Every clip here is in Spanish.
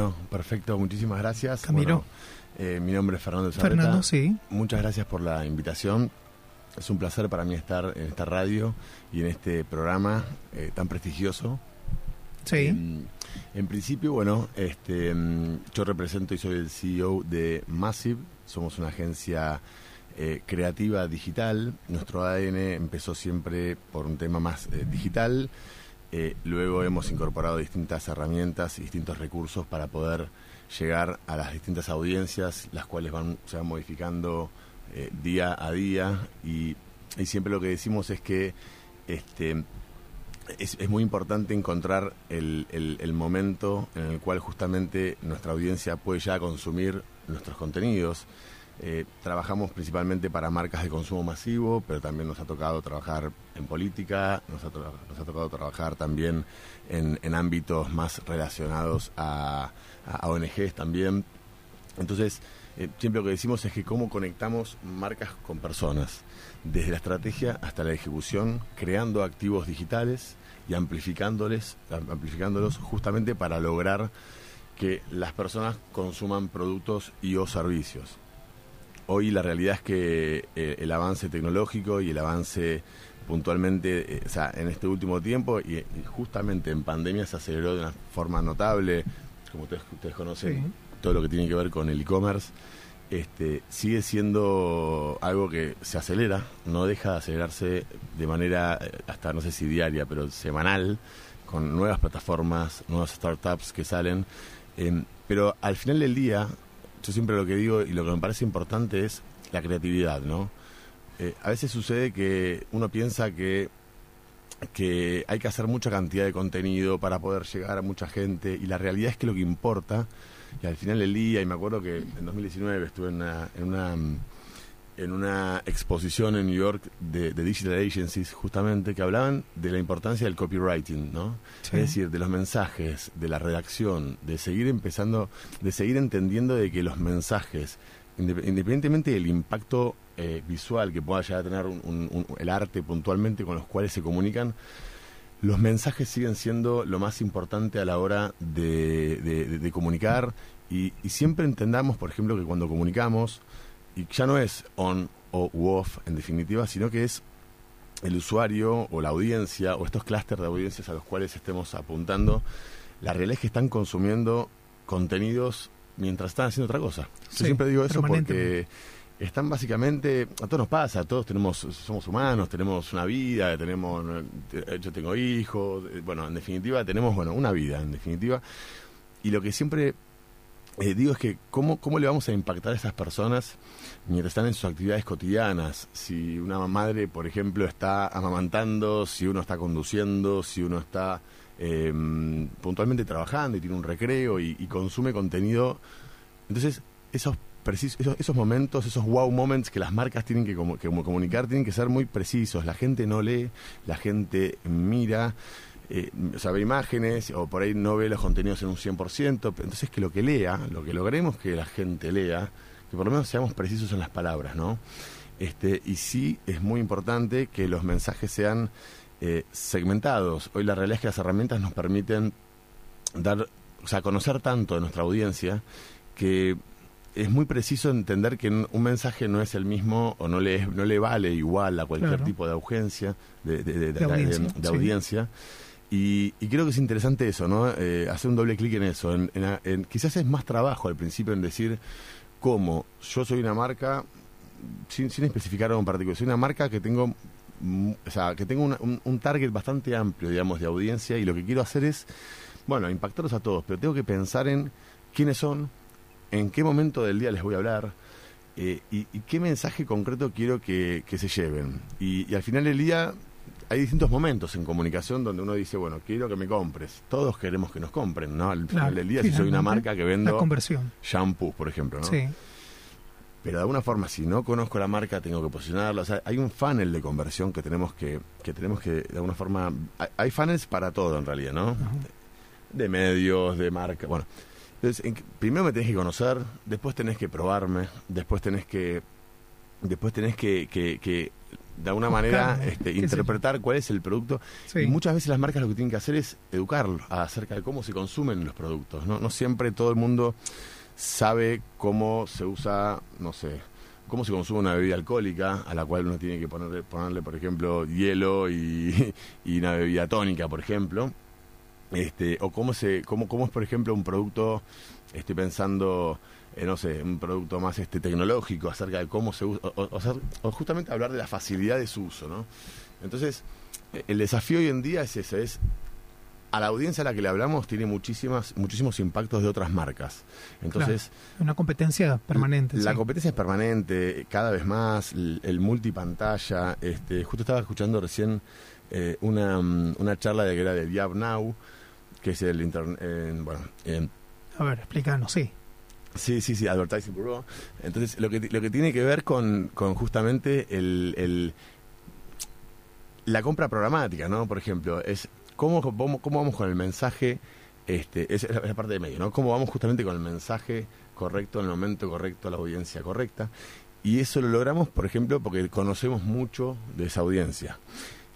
No, perfecto, muchísimas gracias. Camilo. Bueno, eh, mi nombre es Fernando Zabreta. Fernando, sí. Muchas gracias por la invitación. Es un placer para mí estar en esta radio y en este programa eh, tan prestigioso. Sí. En, en principio, bueno, este, mm, yo represento y soy el CEO de Massive. Somos una agencia eh, creativa digital. Nuestro ADN empezó siempre por un tema más eh, digital. Eh, luego hemos incorporado distintas herramientas y distintos recursos para poder llegar a las distintas audiencias, las cuales van, se van modificando eh, día a día. Y, siempre lo que decimos es que este, es, muy importante encontrar el- el momento en el cual justamente nuestra audiencia puede ya consumir nuestros contenidos. Eh, trabajamos principalmente para marcas de consumo masivo, pero también nos ha tocado trabajar en política, nos ha, tocado trabajar también en, ámbitos más relacionados a, ONGs también. Entonces, eh, siempre lo que decimos es que cómo conectamos marcas con personas, desde la estrategia hasta la ejecución, creando activos digitales y amplificándoles, am- amplificándolos justamente para lograr que las personas consuman productos y o servicios. Hoy la realidad es que eh, el avance tecnológico y el avance puntualmente, eh, o sea, en este último tiempo y, y justamente en pandemia se aceleró de una forma notable, como ustedes, ustedes conocen, Sí. todo lo que tiene que ver con el e-commerce, este, sigue siendo algo que se acelera, no deja de acelerarse de manera, eh, hasta no sé si diaria, pero semanal, con nuevas plataformas, nuevas startups que salen. Em, pero al final del día, yo siempre lo que digo y lo que me parece importante es la creatividad, ¿no? Eh, a veces sucede que uno piensa que, que hay que hacer mucha cantidad de contenido para poder llegar a mucha gente y la realidad es que lo que importa, y al final del día, y me acuerdo que en 2019 estuve en una, en una, mm, en una exposición en New York de, de digital agencies justamente que hablaban de la importancia del copywriting, ¿no? Sí. Es decir, de los mensajes, de la redacción, de seguir empezando, de seguir entendiendo de que los mensajes, indep- independientemente del impacto eh, visual que pueda llegar a tener un- un- un- el arte puntualmente con los cuales se comunican, los mensajes siguen siendo lo más importante a la hora de, de- de- de comunicar y, y siempre entendamos, por ejemplo, que cuando comunicamos, y ya no es on o off en definitiva, sino que es el usuario o la audiencia o estos clústeres de audiencias a los cuales estemos apuntando, la realidad es que están consumiendo contenidos mientras están haciendo otra cosa. Yo Sí, siempre digo eso porque están básicamente, a todos nos pasa, todos tenemos, somos humanos, tenemos una vida, tenemos, eh, yo tengo hijos, eh, bueno, en definitiva tenemos, bueno, una vida, en definitiva. Y lo que siempre eh, digo es que cómo, cómo le vamos a impactar a esas personas mientras están en sus actividades cotidianas. Si una madre, por ejemplo, está amamantando, si uno está conduciendo, si uno está eh, puntualmente trabajando y tiene un recreo y, consume contenido. Entonces, esos, esos, esos momentos, esos wow moments que las marcas tienen que, como- que comunicar, tienen que ser muy precisos. La gente no lee, la gente mira eh, o sea, ve imágenes o por ahí no ve los contenidos en un 100%, pero entonces que lo que lea, lo que logremos que la gente lea, que por lo menos seamos precisos en las palabras, ¿no? Este, y sí es muy importante que los mensajes sean eh, segmentados. Hoy la realidad es que las herramientas nos permiten dar, o sea, conocer tanto de nuestra audiencia que es muy preciso entender que un mensaje no es el mismo o no le, no le vale igual a cualquier Claro. tipo de audiencia, de, de- de- De de- audiencia, sí. Y, y creo que es interesante eso, ¿no? Eh, hacer un doble clic en eso. En, en- en- quizás es más trabajo al principio en decir cómo yo soy una marca, sin, sin especificar algo en particular, soy una marca que tengo, mm, o sea, que tengo una- un, un target bastante amplio, digamos, de audiencia y lo que quiero hacer es, bueno, impactarlos a todos, pero tengo que pensar en quiénes son, en qué momento del día les voy a hablar, eh, y, y qué mensaje concreto quiero que, que se lleven. Y, y al final del día hay distintos momentos en comunicación donde uno dice, bueno, quiero que me compres. Todos queremos que nos compren, ¿no? Al final del día, si soy una marca que vendo conversión. shampoo, por ejemplo, ¿no? Sí. Pero de alguna forma, si no conozco la marca, tengo que posicionarla. O sea, hay un funnel de conversión que tenemos que, que tenemos que, de alguna forma, hay, hay funnels para todo en realidad, ¿no? Ajá. de medios, de marca, bueno. Entonces, en que- primero me tenés que conocer, después tenés que probarme, después tenés que después tenés que, que, de alguna manera este, interpretar cuál es el producto. Y muchas veces las marcas lo que tienen que hacer es educarlo acerca de cómo se consumen los productos. ¿no? no siempre todo el mundo sabe cómo se usa, no sé, cómo se consume una bebida alcohólica, a la cual uno tiene que ponerle, ponerle por ejemplo, hielo y, y una bebida tónica, por ejemplo. Este, o cómo, se, cómo, cómo es, por ejemplo, un producto, estoy pensando, eh, no sé, un producto más este tecnológico acerca de cómo se usa, o, justamente hablar de la facilidad de su uso, ¿no? Entonces, el desafío hoy en día es ese, es a la audiencia a la que le hablamos tiene muchísimas, muchísimos impactos de otras marcas. Entonces, una competencia permanente. La competencia es permanente, cada vez más, el, multipantalla. Este, justo estaba escuchando recién eh, una, una charla de que era de Diab Now, que es el internet, bueno, a ver, explícanos, sí. Sí, sí, sí, Advertising Bureau. Entonces, lo que, lo que tiene que ver con, con justamente el, el, la compra programática, ¿no? Por ejemplo, es cómo, cómo, cómo vamos con el mensaje, este, es la, parte de medio, ¿no? Cómo vamos justamente con el mensaje correcto, en el momento correcto, la audiencia correcta. Y eso lo logramos, por ejemplo, porque conocemos mucho de esa audiencia.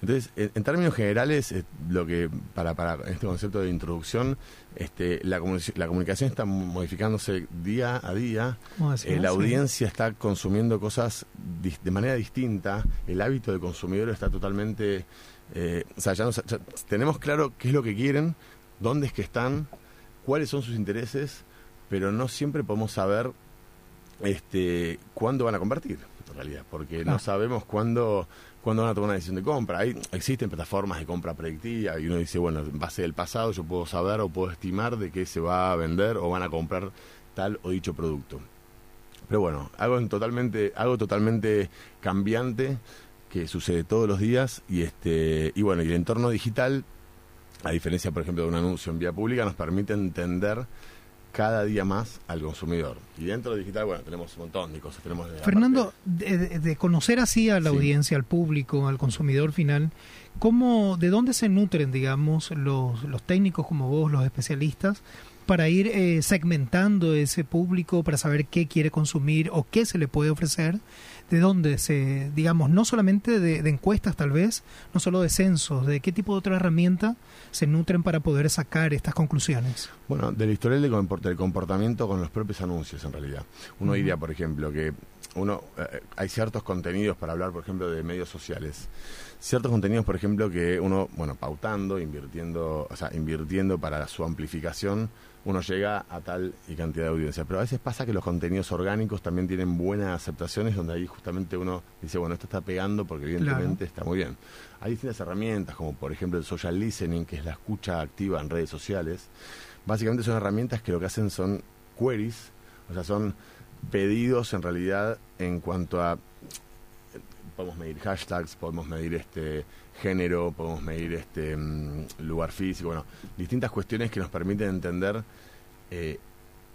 Entonces, en, términos generales, eh, lo que para, para este concepto de introducción, este, la, la comunicación está modificándose día a día, eh, la audiencia está consumiendo cosas de manera distinta, el hábito del consumidor está totalmente eh, o sea, ya, tenemos claro qué es lo que quieren, dónde es que están, cuáles son sus intereses, pero no siempre podemos saber este, cuándo van a convertir, en realidad, porque no sabemos cuándo, cuándo van a tomar una decisión de compra. Hay, existen plataformas de compra predictiva y uno dice, bueno, en base del pasado yo puedo saber o puedo estimar de qué se va a vender o van a comprar tal o dicho producto. Pero bueno, algo totalmente, algo totalmente cambiante que sucede todos los días y este y bueno y el entorno digital a diferencia por ejemplo de un anuncio en vía pública nos permite entender cada día más al consumidor. Y dentro del digital bueno tenemos un montón de cosas tenemos Fernando de, conocer así a la audiencia al público al consumidor final cómo de dónde se nutren digamos los los técnicos como vos los especialistas para ir eh, segmentando ese público, para saber qué quiere consumir o qué se le puede ofrecer, de dónde se, digamos, no solamente de, encuestas tal vez, no solo de censos, de qué tipo de otra herramienta se nutren para poder sacar estas conclusiones. Bueno, del historial del comportamiento con los propios anuncios en realidad. Uno diría, por ejemplo, que uno eh, hay ciertos contenidos para hablar, por ejemplo, de medios sociales. Ciertos contenidos, por ejemplo, que uno, bueno, pautando, invirtiendo, o sea, invirtiendo para su amplificación, uno llega a tal y cantidad de audiencia. Pero a veces pasa que los contenidos orgánicos también tienen buenas aceptaciones, donde ahí justamente uno dice, bueno, esto está pegando porque evidentemente está muy bien. Hay distintas herramientas, como por ejemplo el social listening, que es la escucha activa en redes sociales. Básicamente son herramientas que lo que hacen son queries, o sea, son pedidos en realidad en cuanto a podemos medir hashtags, podemos medir este género, podemos medir este mm, lugar físico, bueno, distintas cuestiones que nos permiten entender eh,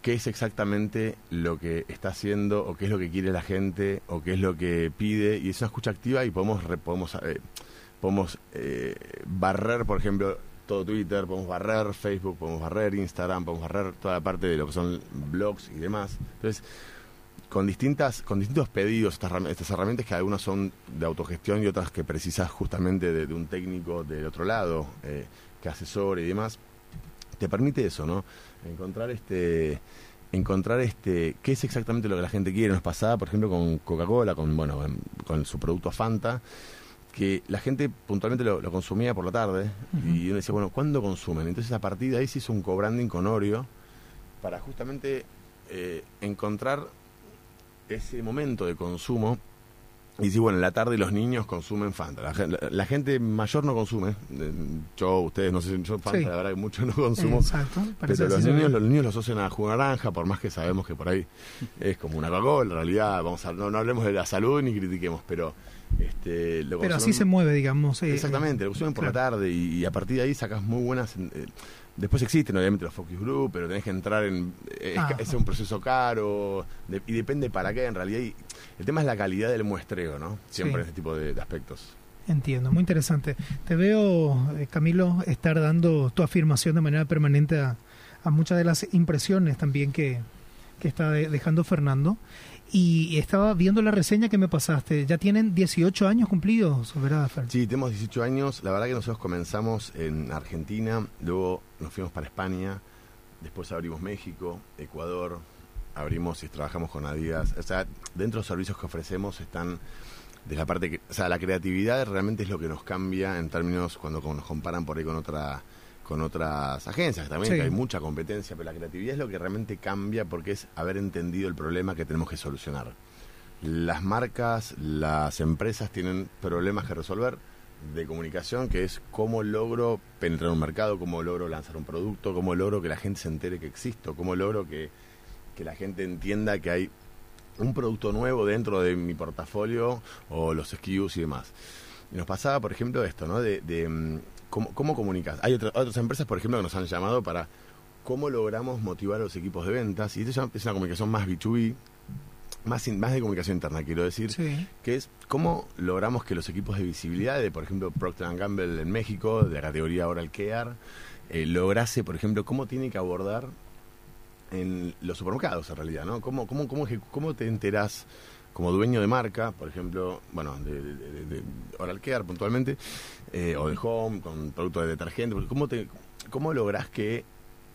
qué es exactamente lo que está haciendo o qué es lo que quiere la gente o qué es lo que pide y es una escucha activa y podemos podemos eh, podemos eh, barrer, por ejemplo, todo Twitter, podemos barrer Facebook, podemos barrer Instagram, podemos barrer toda la parte de lo que son blogs y demás. Entonces, con distintas con distintos pedidos estas, herramientas que algunas son de autogestión y otras que precisas justamente de, un técnico del otro lado eh, que asesore y demás te permite eso no encontrar este encontrar este qué es exactamente lo que la gente quiere. Nos pasaba por ejemplo con Coca-Cola con bueno con su producto Fanta que la gente puntualmente lo, consumía por la tarde y uno decía bueno ¿cuándo consumen? entonces a partir de ahí se hizo un cobranding con Oreo para justamente eh, encontrar ese momento de consumo y si bueno, en la tarde los niños consumen Fanta. La, gente mayor no consume. Yo, ustedes, no sé, yo Fanta, la verdad que mucho no consumo. Exacto. Pero los niños, los niños los asocian a jugo naranja, por más que sabemos que por ahí es como una Coca-Cola. En realidad, vamos a, no, hablemos de la salud ni critiquemos, pero este, pero así se mueve, digamos. Eh, exactamente, lo consumen por la tarde y, a partir de ahí sacas muy buenas. Eh, Después existen obviamente los focus group, pero tenés que entrar en... Es, ah. un proceso caro y depende para qué en realidad. Y el tema es la calidad del muestreo, ¿no? Siempre en este tipo de, aspectos. Entiendo, muy interesante. Te veo, eh, Camilo, estar dando tu afirmación de manera permanente a, muchas de las impresiones también que, que está dejando Fernando. Y estaba viendo la reseña que me pasaste. Ya tienen 18 años cumplidos, ¿verdad, Fer? Sí, tenemos 18 años. La verdad que nosotros comenzamos en Argentina, luego nos fuimos para España, después abrimos México, Ecuador, abrimos y trabajamos con Adidas. O sea, dentro de los servicios que ofrecemos están de la parte que, o sea, la creatividad realmente es lo que nos cambia en términos cuando nos comparan por ahí con otra con otras agencias también, que hay mucha competencia, pero la creatividad es lo que realmente cambia porque es haber entendido el problema que tenemos que solucionar. Las marcas, las empresas tienen problemas que resolver de comunicación, que es cómo logro penetrar un mercado, cómo logro lanzar un producto, cómo logro que la gente se entere que existo, cómo logro que, que la gente entienda que hay un producto nuevo dentro de mi portafolio o los SKUs y demás. Y nos pasaba, por ejemplo, esto, ¿no? De, mm, cómo, cómo comunicas. Hay otras empresas, por ejemplo, que nos han llamado para cómo logramos motivar a los equipos de ventas. Y esto es una comunicación más B2B, más, más de comunicación interna, quiero decir, que es cómo logramos que los equipos de visibilidad de, por ejemplo, Procter Gamble en México, de la categoría Oral Care, eh, lograse, por ejemplo, cómo tiene que abordar en los supermercados, en realidad, ¿no? ¿Cómo, cómo, cómo, cómo te enterás como dueño de marca, por ejemplo, bueno, de, Oral Care puntualmente, eh, o de Home, con productos de detergente, ¿cómo, te, ¿cómo lográs que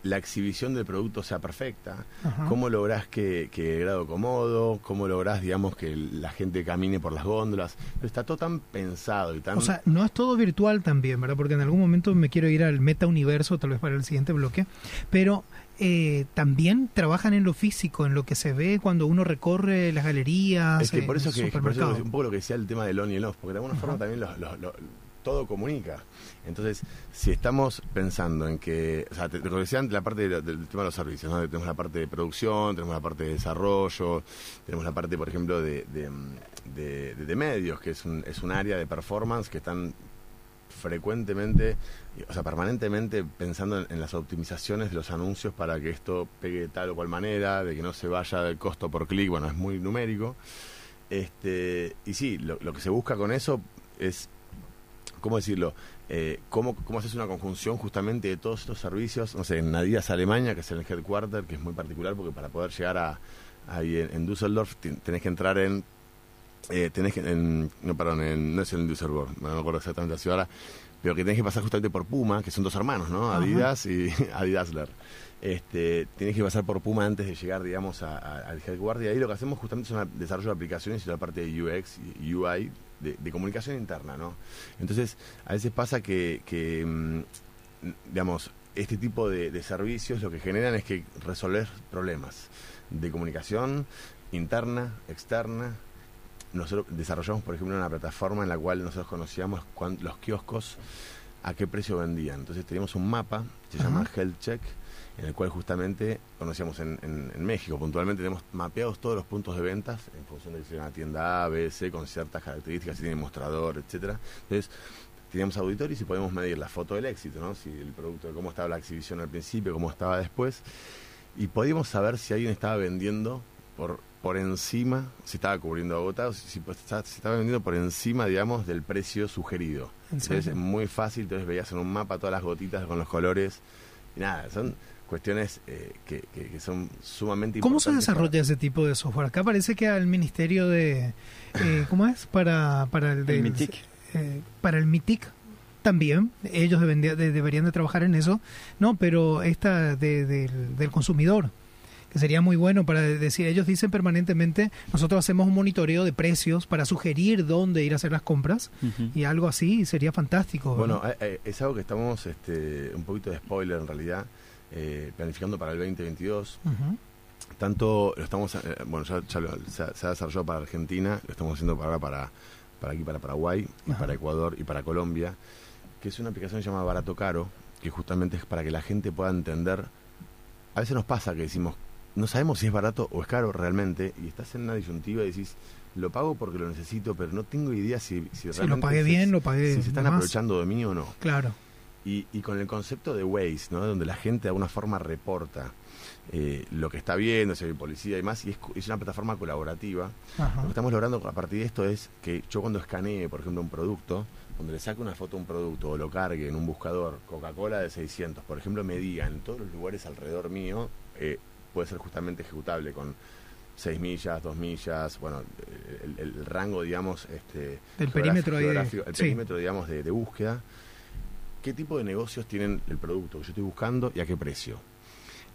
la exhibición del producto sea perfecta? ¿Cómo lográs que, que el grado cómodo? ¿Cómo lográs, digamos, que la gente camine por las góndolas? Está todo tan pensado y tan... O sea, no es todo virtual también, ¿verdad? Porque en algún momento me quiero ir al meta universo, tal vez para el siguiente bloque, pero eh, también trabajan en lo físico, en lo que se ve cuando uno recorre las galerías. Es que por eso, que, por eso un poco lo que decía el tema del on y el off, porque de alguna forma también todo comunica. Entonces, si estamos pensando en que, o sea, te, decía la parte del tema de los servicios, ¿no? tenemos la parte de producción, tenemos la parte de desarrollo, tenemos la parte, por ejemplo, de, de, de medios, que es un, es un área de performance que están frecuentemente, o sea, permanentemente pensando en, las optimizaciones de los anuncios para que esto pegue de tal o cual manera, de que no se vaya del costo por clic, bueno, es muy numérico. Este, y sí, lo, que se busca con eso es, ¿cómo decirlo? Eh, ¿cómo, ¿Cómo haces una conjunción justamente de todos estos servicios? No sé, en Adidas Alemania, que es el headquarter, que es muy particular porque para poder llegar a ahí en Düsseldorf tenés que entrar en eh, tenés que, en, no, perdón, en, no es el Düsseldorf, no me acuerdo exactamente la ciudad pero que tenés que pasar justamente por Puma, que son dos hermanos, ¿no? Adidas y Adidasler. Este, tenés que pasar por Puma antes de llegar, digamos, al headquarter. Y ahí lo que hacemos justamente es un desarrollo de aplicaciones y la parte de UX y UI de, comunicación interna, ¿no? Entonces, a veces pasa que, que mm, digamos, este tipo de, de, servicios lo que generan es que resolver problemas de comunicación interna, externa, nosotros desarrollamos, por ejemplo, una plataforma en la cual nosotros conocíamos los kioscos a qué precio vendían. Entonces teníamos un mapa, se llama Health Check, en el cual justamente conocíamos en, México, puntualmente tenemos mapeados todos los puntos de ventas en función de si es una tienda A, B, C, con ciertas características, si tiene mostrador, etcétera. Entonces, teníamos auditores y podemos medir la foto del éxito, ¿no? Si el producto, cómo estaba la exhibición al principio, cómo estaba después, y podíamos saber si alguien estaba vendiendo por por encima, si estaba cubriendo agotados, si, pues, si, estaba vendiendo por encima, digamos, del precio sugerido. Entonces es muy fácil, entonces veías en un mapa todas las gotitas con los colores. Y nada, son cuestiones eh, que, son sumamente ¿Cómo se desarrolla ese tipo de software? Acá parece que al Ministerio de... Eh, ¿Cómo es? Para, para el, MITIC. Eh, para el MITIC también, ellos deberían de trabajar en eso, ¿no? Pero esta del consumidor sería muy bueno para decir, ellos dicen permanentemente, nosotros hacemos un monitoreo de precios para sugerir dónde ir a hacer las compras y algo así sería fantástico. Bueno, eh, eh, es algo que estamos, este, un poquito de spoiler en realidad, eh, planificando para el 2022. Tanto lo estamos, bueno, ya, se, ha desarrollado para Argentina, lo estamos haciendo para para, para aquí, para Paraguay, y para Ecuador y para Colombia, que es una aplicación llamada Barato Caro, que justamente es para que la gente pueda entender. A veces nos pasa que decimos, no sabemos si es barato o es caro realmente, y estás en una disyuntiva y decís, lo pago porque lo necesito, pero no tengo idea si, si realmente... Si lo pagué bien, lo pagué Si se están aprovechando de mí o no. Claro. Y, y con el concepto de Waze, ¿no? Donde la gente de alguna forma reporta eh, lo que está viendo, si hay policía y más, y es, es una plataforma colaborativa. Lo que estamos logrando a partir de esto es que yo cuando escanee, por ejemplo, un producto, cuando le saque una foto a un producto o lo cargue en un buscador, Coca-Cola de 600, por ejemplo, me diga en todos los lugares alrededor mío, eh, puede ser justamente ejecutable con 6 millas, 2 millas, bueno, el, rango, digamos, este, el perímetro, el perímetro, digamos, de, búsqueda. ¿Qué tipo de negocios tienen el producto que yo estoy buscando y a qué precio?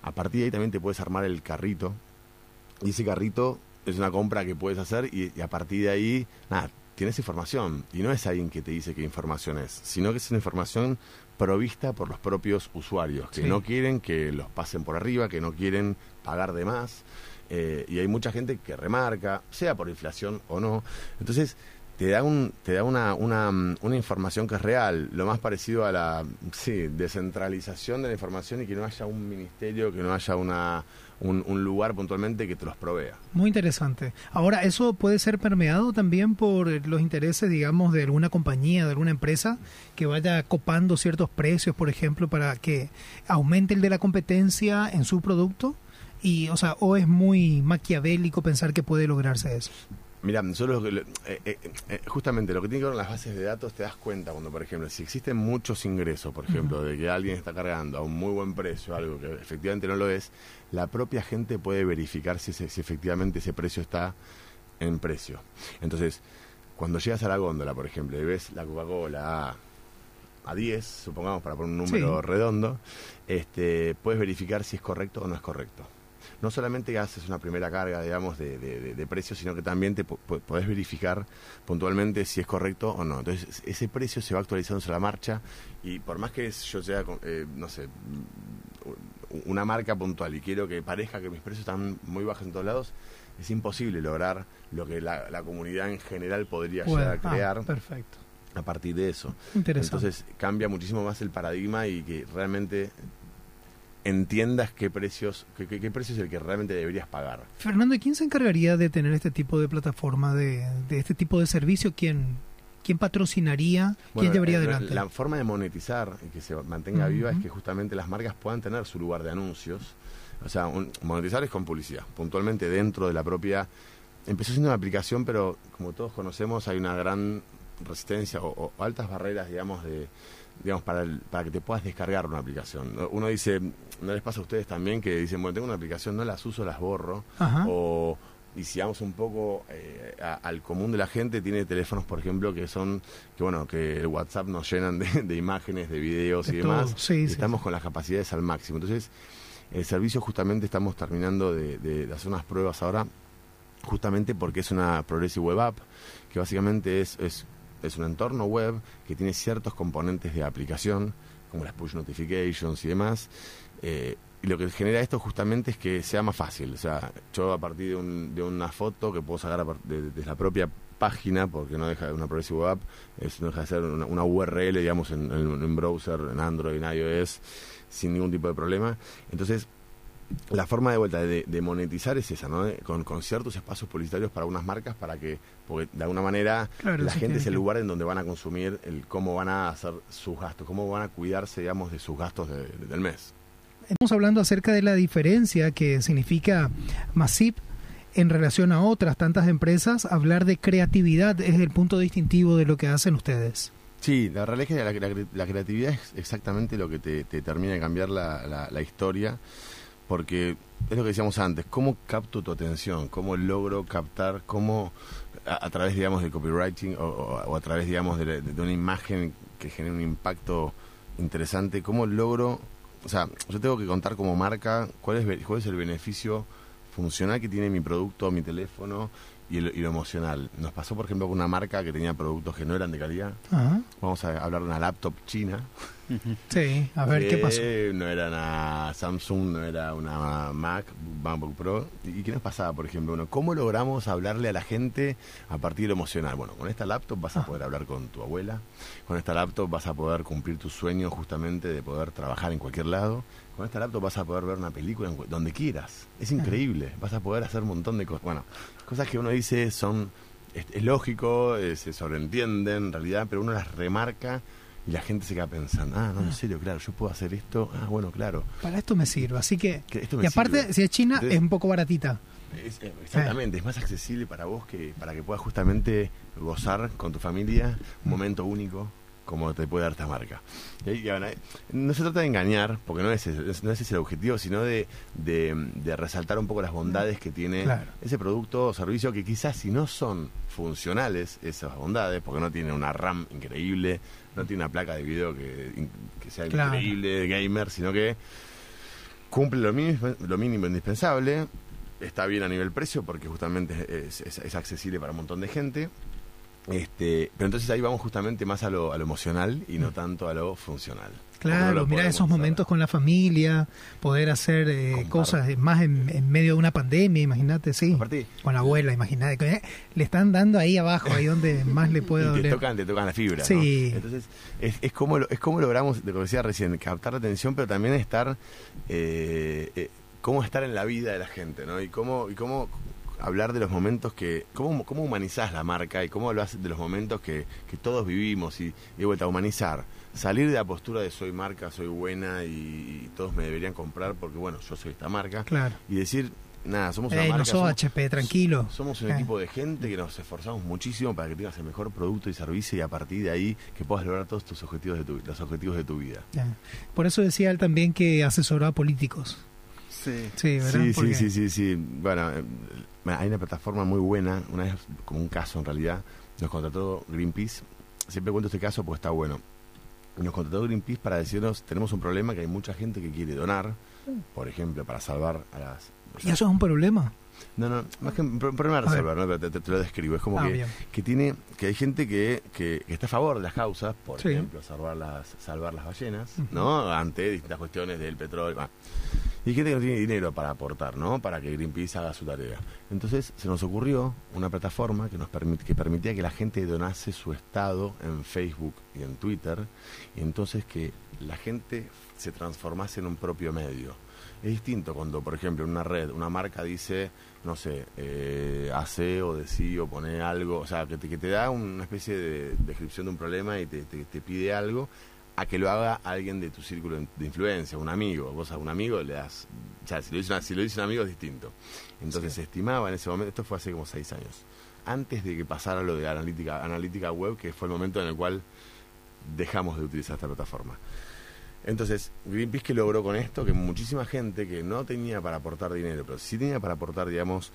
A partir de ahí también te puedes armar el carrito y ese carrito es una compra que puedes hacer y, y a partir de ahí, nada, tienes información y no es alguien que te dice qué información es, sino que es una información provista por los propios usuarios, que no quieren que los pasen por arriba, que no quieren pagar de más. Eh, y hay mucha gente que remarca, sea por inflación o no. Entonces, te da un te da una, una, una, información que es real, lo más parecido a la sí, descentralización de la información y que no haya un ministerio, que no haya una un, lugar puntualmente que te los provea. Muy interesante. Ahora, ¿eso puede ser permeado también por los intereses, digamos, de alguna compañía, de alguna empresa que vaya copando ciertos precios, por ejemplo, para que aumente el de la competencia en su producto? Y, o sea, o es muy maquiavélico pensar que puede lograrse eso. Mira, solo eh, eh, eh, justamente lo que tiene que ver con las bases de datos te das cuenta cuando, por ejemplo, si existen muchos ingresos, por ejemplo, de que alguien está cargando a un muy buen precio algo que efectivamente no lo es, la propia gente puede verificar si, si efectivamente ese precio está en precio. Entonces, cuando llegas a la góndola, por ejemplo, y ves la Coca-Cola a, a 10, supongamos para poner un número redondo, este, puedes verificar si es correcto o no es correcto no solamente haces una primera carga, digamos, de, de, precios, sino que también te podés verificar puntualmente si es correcto o no. Entonces, ese precio se va actualizando sobre la marcha y por más que yo sea, eh, no sé, una marca puntual y quiero que parezca que mis precios están muy bajos en todos lados, es imposible lograr lo que la, comunidad en general podría llegar a ah, crear. perfecto. A partir de eso. Entonces cambia muchísimo más el paradigma y que realmente entiendas qué precios qué, precio es el que realmente deberías pagar. Fernando, ¿y quién se encargaría de tener este tipo de plataforma, de, este tipo de servicio? ¿Quién, quién patrocinaría? ¿Quién llevaría eh, adelante? La, forma de monetizar y que se mantenga viva es que justamente las marcas puedan tener su lugar de anuncios. O sea, monetizar es con publicidad, puntualmente dentro de la propia... Empezó siendo una aplicación, pero como todos conocemos hay una gran resistencia o altas barreras, digamos, de digamos, para, para que te puedas descargar una aplicación. Uno dice, ¿no les pasa a ustedes también que dicen, bueno, tengo una aplicación, no las uso, las borro? O, y si vamos un poco eh, al común de la gente, tiene teléfonos, por ejemplo, que son, que bueno, que el WhatsApp nos llenan de, imágenes, de videos y demás. estamos con las capacidades al máximo. Entonces, el servicio justamente estamos terminando de, de hacer unas pruebas ahora, justamente porque es una Progressive Web App, que básicamente es, es es un entorno web que tiene ciertos componentes de aplicación, como las push notifications y demás. Eh, y lo que genera esto justamente es que sea más fácil. O sea, yo a partir de, una foto que puedo sacar desde la propia página, porque no deja de una Progressive App, es, no deja de ser una, URL, digamos, en, en, browser, en Android, en iOS, sin ningún tipo de problema. Entonces, la forma de vuelta de, monetizar es esa, ¿no? Con, con, ciertos espacios publicitarios para unas marcas para que, porque de alguna manera la gente es el lugar en donde van a consumir el cómo van a hacer sus gastos, cómo van a cuidarse, digamos, de sus gastos del mes. Estamos hablando acerca de la diferencia que significa Masip en relación a otras tantas empresas. Hablar de creatividad es el punto distintivo de lo que hacen ustedes. Sí, la realidad es que la, creatividad es exactamente lo que te, termina de cambiar la, la historia porque es lo que decíamos antes, ¿cómo capto tu atención? ¿Cómo logro captar? ¿Cómo a, través, digamos, del copywriting o, a través, digamos, de, una imagen que genere un impacto interesante? ¿Cómo logro, o sea, yo tengo que contar como marca cuál es, cuál es el beneficio funcional que tiene mi producto, mi teléfono y lo, emocional. Nos pasó, por ejemplo, con una marca que tenía productos que no eran de calidad. Vamos a hablar de una laptop china Sí, a ver, ¿qué pasó? No era una Samsung, no era una Mac, MacBook Pro. ¿Y qué nos pasaba, por ejemplo? Bueno, ¿cómo logramos hablarle a la gente a partir de lo emocional? Bueno, con esta laptop vas a ah. poder hablar con tu abuela, con esta laptop vas a poder cumplir tu sueño justamente de poder trabajar en cualquier lado, con esta laptop vas a poder ver una película donde quieras. Es increíble, vas a poder hacer un montón de cosas. Bueno, cosas que uno dice son... Es, lógico, eh, se sobreentienden en realidad, pero uno las remarca y la gente se queda pensando, ah, no, en ah. serio, claro, yo puedo hacer esto, ah, bueno, claro. Para esto me sirve, así que... y aparte, si es China, es un poco baratita. Eh, exactamente, es más accesible para vos que para que puedas justamente gozar con tu familia un momento único como te puede dar esta marca. no se trata de engañar, porque no es, no es ese el objetivo, sino de, de, resaltar un poco las bondades que tiene ese producto o servicio que quizás si no son funcionales esas bondades, porque no tiene una RAM increíble, no tiene una placa de video que, sea increíble, gamer, sino que cumple lo mínimo, lo mínimo indispensable, está bien a nivel precio porque justamente es accesible para un montón de gente este, pero entonces ahí vamos justamente más a lo, a lo emocional y no mm. tanto a lo funcional. Claro, mira esos momentos con la familia, poder hacer eh, cosas más en, medio de una pandemia, imagínate, sí. con la abuela, imagínate. Eh, le están dando ahí abajo, ahí donde más le puedo y te tocan, te tocan la fibra. Sí. Entonces, es, es, como, es como logramos, lo que decía recién, captar la atención, pero también estar, eh, eh, cómo estar en la vida de la gente, ¿no? Y cómo, y cómo hablar de los momentos que, cómo, cómo humanizás la marca y cómo haces de los momentos que, que todos vivimos y, de vuelta a humanizar. Salir de la postura de soy marca, soy buena y, todos me deberían comprar porque bueno, yo soy esta marca. Claro. Y decir, nada, somos una marca. No somos, HP, tranquilo. Somos un eh. equipo de gente que nos esforzamos muchísimo para que tengas el mejor producto y servicio y a partir de ahí que puedas lograr todos tus objetivos de tu, los objetivos de tu vida. Por eso decía él también que asesoró a políticos. Sí, sí, sí, sí, sí, sí, Bueno, eh, hay una plataforma muy buena, una vez, como un caso en realidad, nos contrató Greenpeace. Siempre cuento este caso porque está bueno. Nos contrató Greenpeace para decirnos, tenemos un problema que hay mucha gente que quiere donar, por ejemplo, para salvar a las... ¿Y eso es un problema? No, no, más que un problema de resolver, ¿no? te, lo describo. Es como ah, que, que, tiene, que hay gente que, que, está a favor de las causas, por ejemplo, salvar las, salvar las ballenas, ¿no? Ante distintas cuestiones del petróleo. Y gente que no tiene dinero para aportar, ¿no? Para que Greenpeace haga su tarea. Entonces se nos ocurrió una plataforma que nos permite, que permitía que la gente donase su estado en Facebook y en Twitter, y entonces que la gente se transformase en un propio medio. Es distinto cuando, por ejemplo, en una red, una marca dice, no sé, eh, hace o decide o pone algo, o sea, que te, que te da una especie de descripción de un problema y te, te pide algo, a que lo haga alguien de tu círculo de influencia, un amigo. Vos a un amigo le das. Ya, si lo dice, si lo dice un amigo es distinto. Entonces se estimaba en ese momento, esto fue hace como seis años, antes de que pasara lo de analítica, analítica web, que fue el momento en el cual dejamos de utilizar esta plataforma. Entonces, Greenpeace que logró con esto que muchísima gente que no tenía para aportar dinero, pero sí tenía para aportar, digamos,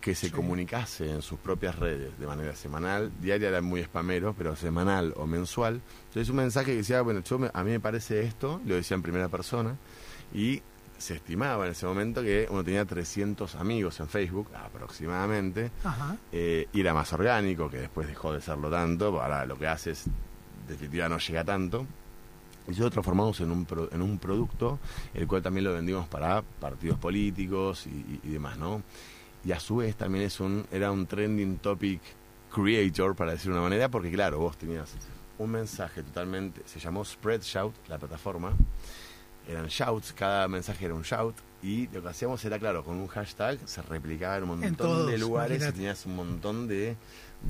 que, se, comunicase en sus propias redes de manera semanal, diaria era muy spamero, pero semanal o mensual. Entonces, un mensaje que decía, bueno, yo a mí me parece esto, lo decía en primera persona, y se estimaba en ese momento que uno tenía 300 amigos en Facebook, aproximadamente, eh, y era más orgánico, que después dejó de serlo tanto, ahora lo que hace es, definitivamente no llega tanto y nosotros transformamos en un, en un producto, el cual también lo vendimos para partidos políticos y, demás, ¿no? Y a su vez también es un, era un trending topic creator, para decir una manera, porque claro, vos tenías un mensaje totalmente, se llamó Spread Shout, la plataforma, eran shouts, cada mensaje era un shout, y lo que hacíamos era, claro, con un hashtag se replicaba en un montón de lugares y tenías un montón de,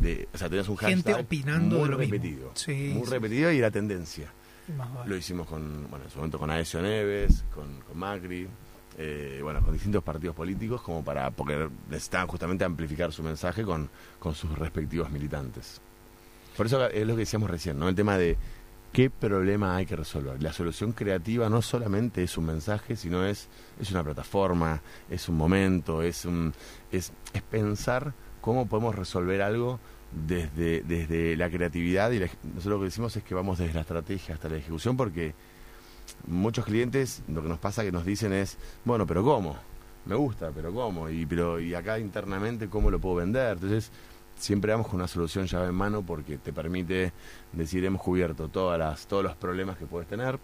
de, o sea, tenías un hashtag opinando muy repetido, muy repetido y era tendencia. Lo hicimos con, bueno, en su momento con Aesio Neves, con, Macri, eh, bueno, con distintos partidos políticos, como para, porque necesitaban justamente amplificar su mensaje con, con sus respectivos militantes. Por eso es lo que decíamos recién, ¿no? El tema de qué problema hay que resolver. La solución creativa no solamente es un mensaje, sino es, es una plataforma, es un momento, es, un, es, es pensar cómo podemos resolver algo desde, desde la creatividad y nosotros lo que decimos es que vamos desde la estrategia hasta la ejecución porque muchos clientes lo que nos pasa que nos dicen es, bueno, pero ¿cómo? Me gusta, pero ¿cómo? Y, pero, y acá internamente, ¿cómo lo puedo vender? Entonces, siempre vamos con una solución llave en mano porque te permite decir, hemos cubierto todas las, todos los problemas que puedes tener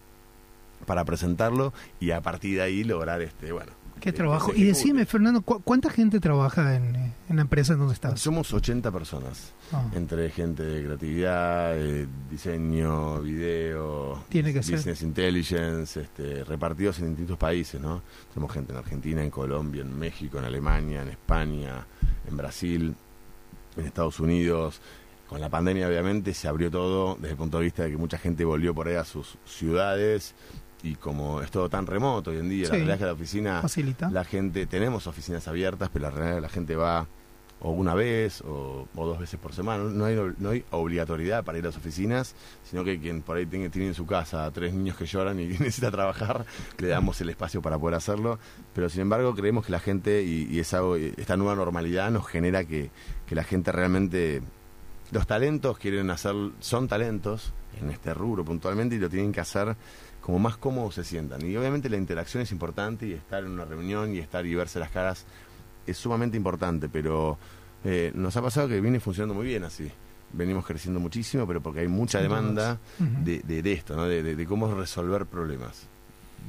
para presentarlo y a partir de ahí lograr este, bueno, Qué trabajo. Y decime, Fernando, ¿cuánta gente trabaja en, la empresa en donde estás? Somos 80 personas, ah. entre gente de creatividad, diseño, video, Tiene que business intelligence, este, repartidos en distintos países, ¿no? Somos gente en Argentina, en Colombia, en México, en Alemania, en España, en Brasil, en Estados Unidos. Con la pandemia, obviamente, se abrió todo desde el punto de vista de que mucha gente volvió por ahí a sus ciudades y como es todo tan remoto hoy en día, la realidad es que la oficina, Facilita. la gente, tenemos oficinas abiertas, pero la realidad es que la gente va o una vez o, dos veces por semana. No hay, no hay obligatoriedad para ir a las oficinas, sino que quien por ahí tiene, tiene en su casa a tres niños que lloran y necesita trabajar, le damos el espacio para poder hacerlo. Pero sin embargo creemos que la gente y, esa, esta nueva normalidad nos genera que, que la gente realmente... Los talentos quieren hacer, son talentos en este rubro puntualmente y lo tienen que hacer como más cómodos se sientan. Y obviamente la interacción es importante y estar en una reunión y estar y verse las caras es sumamente importante, pero eh, nos ha pasado que viene funcionando muy bien así. Venimos creciendo muchísimo, pero porque hay mucha demanda de, de, esto, ¿no? de, de cómo resolver problemas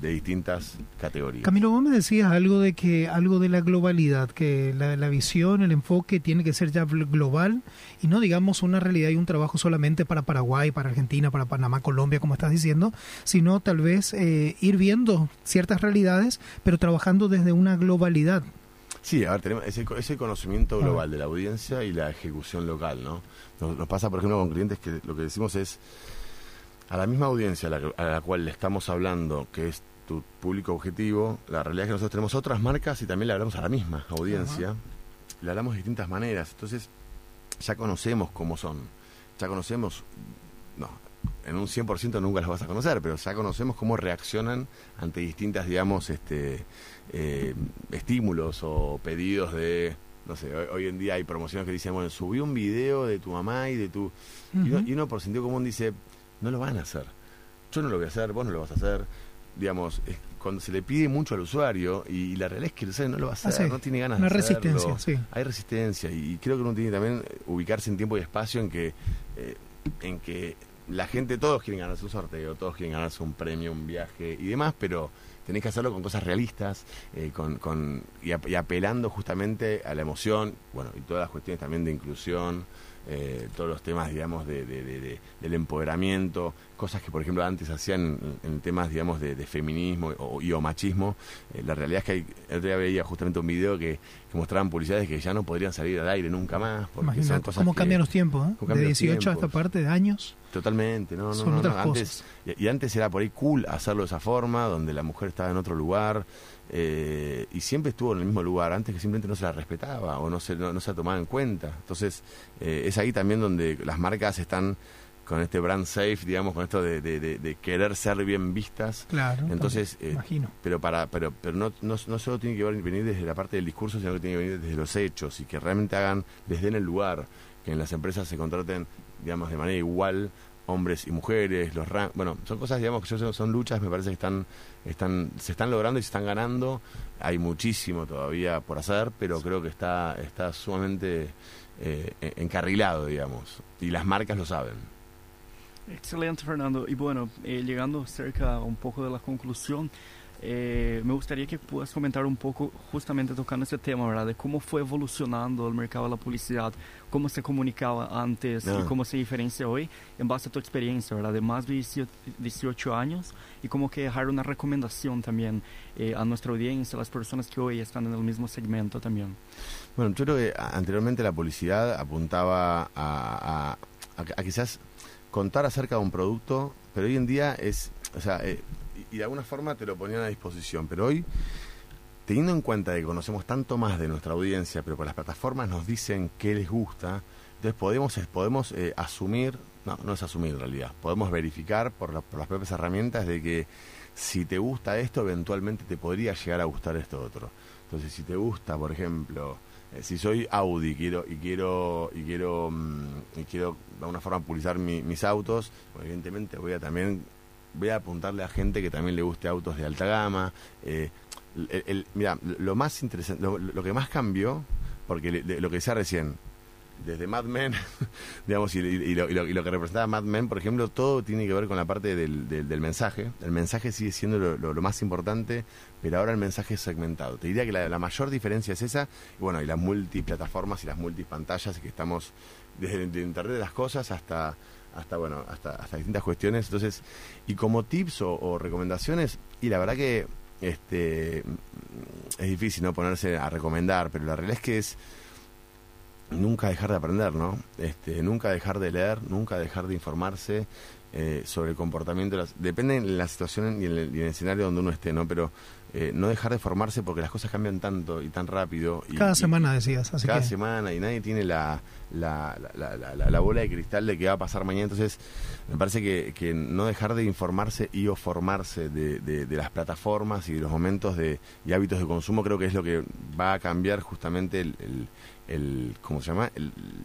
de distintas categorías. Camilo, vos me decías algo de que algo de la globalidad, que la, la, visión, el enfoque tiene que ser ya global y no digamos una realidad y un trabajo solamente para Paraguay, para Argentina, para Panamá, Colombia, como estás diciendo, sino tal vez eh, ir viendo ciertas realidades, pero trabajando desde una globalidad. Sí, a ver, tenemos ese, ese conocimiento global de la audiencia y la ejecución local, ¿no? Nos, nos pasa, por ejemplo, con clientes que lo que decimos es a la misma audiencia a la, cual le estamos hablando, que es tu público objetivo, la realidad es que nosotros tenemos otras marcas y también le hablamos a la misma audiencia, le hablamos de distintas maneras, entonces ya conocemos cómo son, ya conocemos, no, en un 100% nunca las vas a conocer, pero ya conocemos cómo reaccionan ante distintas, digamos, este, eh, estímulos o pedidos de no sé, hoy, en día hay promociones que dicen, bueno, subí un video de tu mamá y de tu... y, uno, y, uno, por sentido común dice, no lo van a hacer. Yo no lo voy a hacer, vos no lo vas a hacer. Digamos, cuando se le pide mucho al usuario y, la realidad es que el usuario no lo va a hacer, no tiene ganas de hacerlo. resistencia, sí. Hay resistencia y, creo que uno tiene también ubicarse en tiempo y espacio en que, eh, en que la gente, todos quieren ganarse un sorteo, todos quieren ganarse un premio, un viaje y demás, pero tenés que hacerlo con cosas realistas eh, con, con, y, apelando justamente a la emoción, bueno, y todas las cuestiones también de inclusión, eh, todos los temas, digamos, de, del empoderamiento, cosas que, por ejemplo, antes hacían en, temas, digamos, de, feminismo o, y o machismo. Eh, la realidad es que el otro día veía justamente un video que, mostraban publicidades que ya no podrían salir al aire nunca más. Porque son cosas ¿Cómo cambian los tiempos? ¿eh? De 18 a esta parte de años. Totalmente, no, no, no, antes, y, antes era por ahí cool hacerlo de esa forma, donde la mujer estaba en otro lugar, eh, y siempre estuvo en el mismo lugar, antes que simplemente no se la respetaba o no se, no, se la tomaba en cuenta. Entonces, eh, es ahí también donde las marcas están con este brand safe, digamos, con esto de, de, querer ser bien vistas. Claro. Entonces, eh, imagino. Pero para, pero, pero no, no, no, solo tiene que venir desde la parte del discurso, sino que tiene que venir desde los hechos y que realmente hagan desde en el lugar, que en las empresas se contraten, digamos, de manera igual hombres y mujeres, los bueno, son cosas, digamos, que son luchas, me parece que están, están, se están logrando y se están ganando. Hay muchísimo todavía por hacer, pero creo que está, está sumamente eh, encarrilado, digamos, y las marcas lo saben. Excelente, Fernando. Y bueno, eh, llegando cerca un poco de la conclusión, eh, me gustaría que puedas comentar un poco, justamente tocando ese tema, ¿verdad? De cómo fue evolucionando el mercado de la publicidad, cómo se comunicaba antes y ah. cómo se diferencia hoy, en base a tu experiencia, ¿verdad? De más de 18 años y como que dejar una recomendación también eh, a nuestra audiencia, a las personas que hoy están en el mismo segmento también. Bueno, yo creo que anteriormente la publicidad apuntaba a, a quizás contar acerca de un producto, pero hoy en día es, o sea, eh, y de alguna forma te lo ponían a disposición. Pero hoy, teniendo en cuenta que conocemos tanto más de nuestra audiencia, pero por las plataformas nos dicen qué les gusta, entonces podemos, podemos eh, asumir, no, no es asumir en realidad, podemos verificar por, por las propias herramientas de que si te gusta esto, eventualmente te podría llegar a gustar esto otro. Entonces, si te gusta, por ejemplo, eh, si soy Audi quiero, y quiero y quiero mm, y quiero de alguna forma publicar mis autos, pues evidentemente voy a también voy a apuntarle a gente que también le guste autos de alta gama. Eh, mira, lo más interesante, lo, que más cambió, porque lo que decía recién, desde Mad Men, digamos, y, lo, que representaba Mad Men, por ejemplo, todo tiene que ver con la parte del, del, mensaje. El mensaje sigue siendo lo, más importante, pero ahora el mensaje es segmentado. Te diría que la, mayor diferencia es esa, y bueno, y las multiplataformas y las multipantallas, que estamos desde el Internet de las Cosas hasta hasta bueno hasta, hasta distintas cuestiones. Entonces y como tips o, recomendaciones y la verdad que este es difícil no ponerse a recomendar pero la realidad es que es nunca dejar de aprender no este nunca dejar de leer nunca dejar de informarse eh, sobre el comportamiento depende de la situación y el, y el, escenario donde uno esté no pero eh, no dejar de formarse porque las cosas cambian tanto y tan rápido. Y, cada semana decías, así Cada semana y nadie tiene la, la, la, bola de cristal de qué va a pasar mañana. Entonces, me parece que, que no dejar de informarse y o formarse de, de, las plataformas y de los momentos de, y hábitos de consumo creo que es lo que va a cambiar justamente el, el, ¿cómo se llama?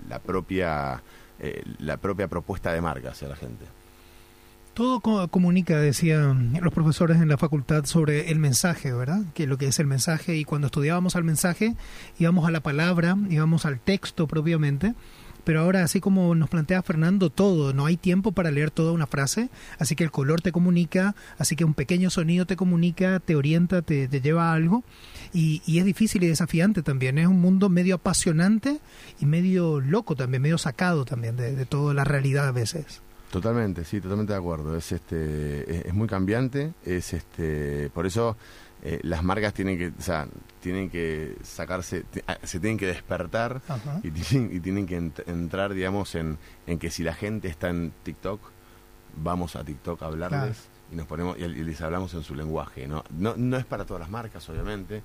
la propia... Eh, la propia propuesta de marca hacia la gente. Todo comunica, decían los profesores en la facultad, sobre el mensaje, ¿verdad? Que lo que es el mensaje. Y cuando estudiábamos al mensaje, íbamos a la palabra, íbamos al texto propiamente. Pero ahora, así como nos plantea Fernando, todo, no hay tiempo para leer toda una frase, así que el color te comunica, así que un pequeño sonido te comunica, te orienta, te, lleva a algo, y, es difícil y desafiante también, es un mundo medio apasionante y medio loco también, medio sacado también de, de toda la realidad a veces. Totalmente, sí, totalmente de acuerdo. Es este, es, muy cambiante. Es este, por eso eh, las marcas tienen que, o sea, tienen que sacarse, ah, se tienen que despertar y tienen, y tienen que entrar, digamos, en, en que si la gente está en TikTok, vamos a TikTok a hablarles y nos ponemos y, les hablamos en su lenguaje. ¿no? No, no es para todas las marcas, obviamente,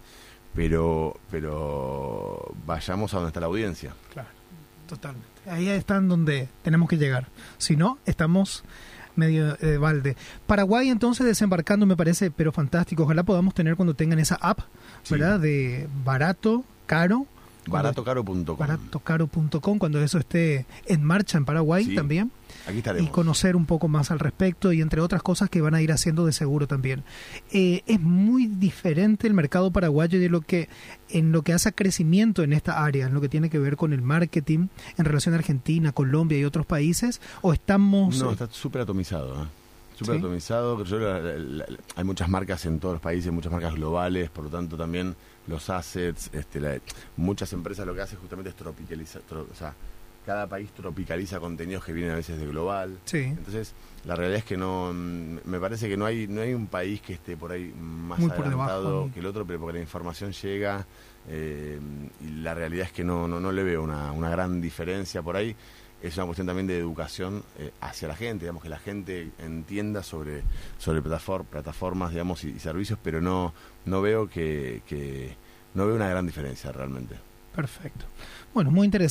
pero, pero vayamos a donde está la audiencia. Claro, totalmente. Ahí están donde tenemos que llegar. Si no, estamos medio de balde. Paraguay entonces desembarcando me parece, pero fantástico. Ojalá podamos tener cuando tengan esa app, ¿verdad? De barato, caro. Baratocaro.com. Baratocaro.com, cuando eso esté en marcha en Paraguay también y conocer un poco más al respecto y entre otras cosas que van a ir haciendo de seguro también. Eh, es muy diferente el mercado paraguayo de lo que en lo que hace crecimiento en esta área, en lo que tiene que ver con el marketing en relación a Argentina, Colombia y otros países, o estamos... No, está súper atomizado. ¿eh? Súper atomizado. hay muchas marcas en todos los países, muchas marcas globales, por lo tanto también los assets, este, muchas empresas lo que hacen justamente es tropicalizar, o sea, cada país tropicaliza contenidos que vienen a veces de global. Sí. Entonces, la realidad es que no, me parece que no hay, no hay un país que esté por ahí más adelantado que el otro, pero porque la información llega eh, y la realidad es que no, no, no le veo una, una gran diferencia por ahí. Es una cuestión también de educación eh, hacia la gente, digamos, que la gente entienda sobre, sobre plataformas, digamos, y, servicios, pero no, no veo que, que no veo una gran diferencia realmente. Perfecto. Bueno, muy interesante.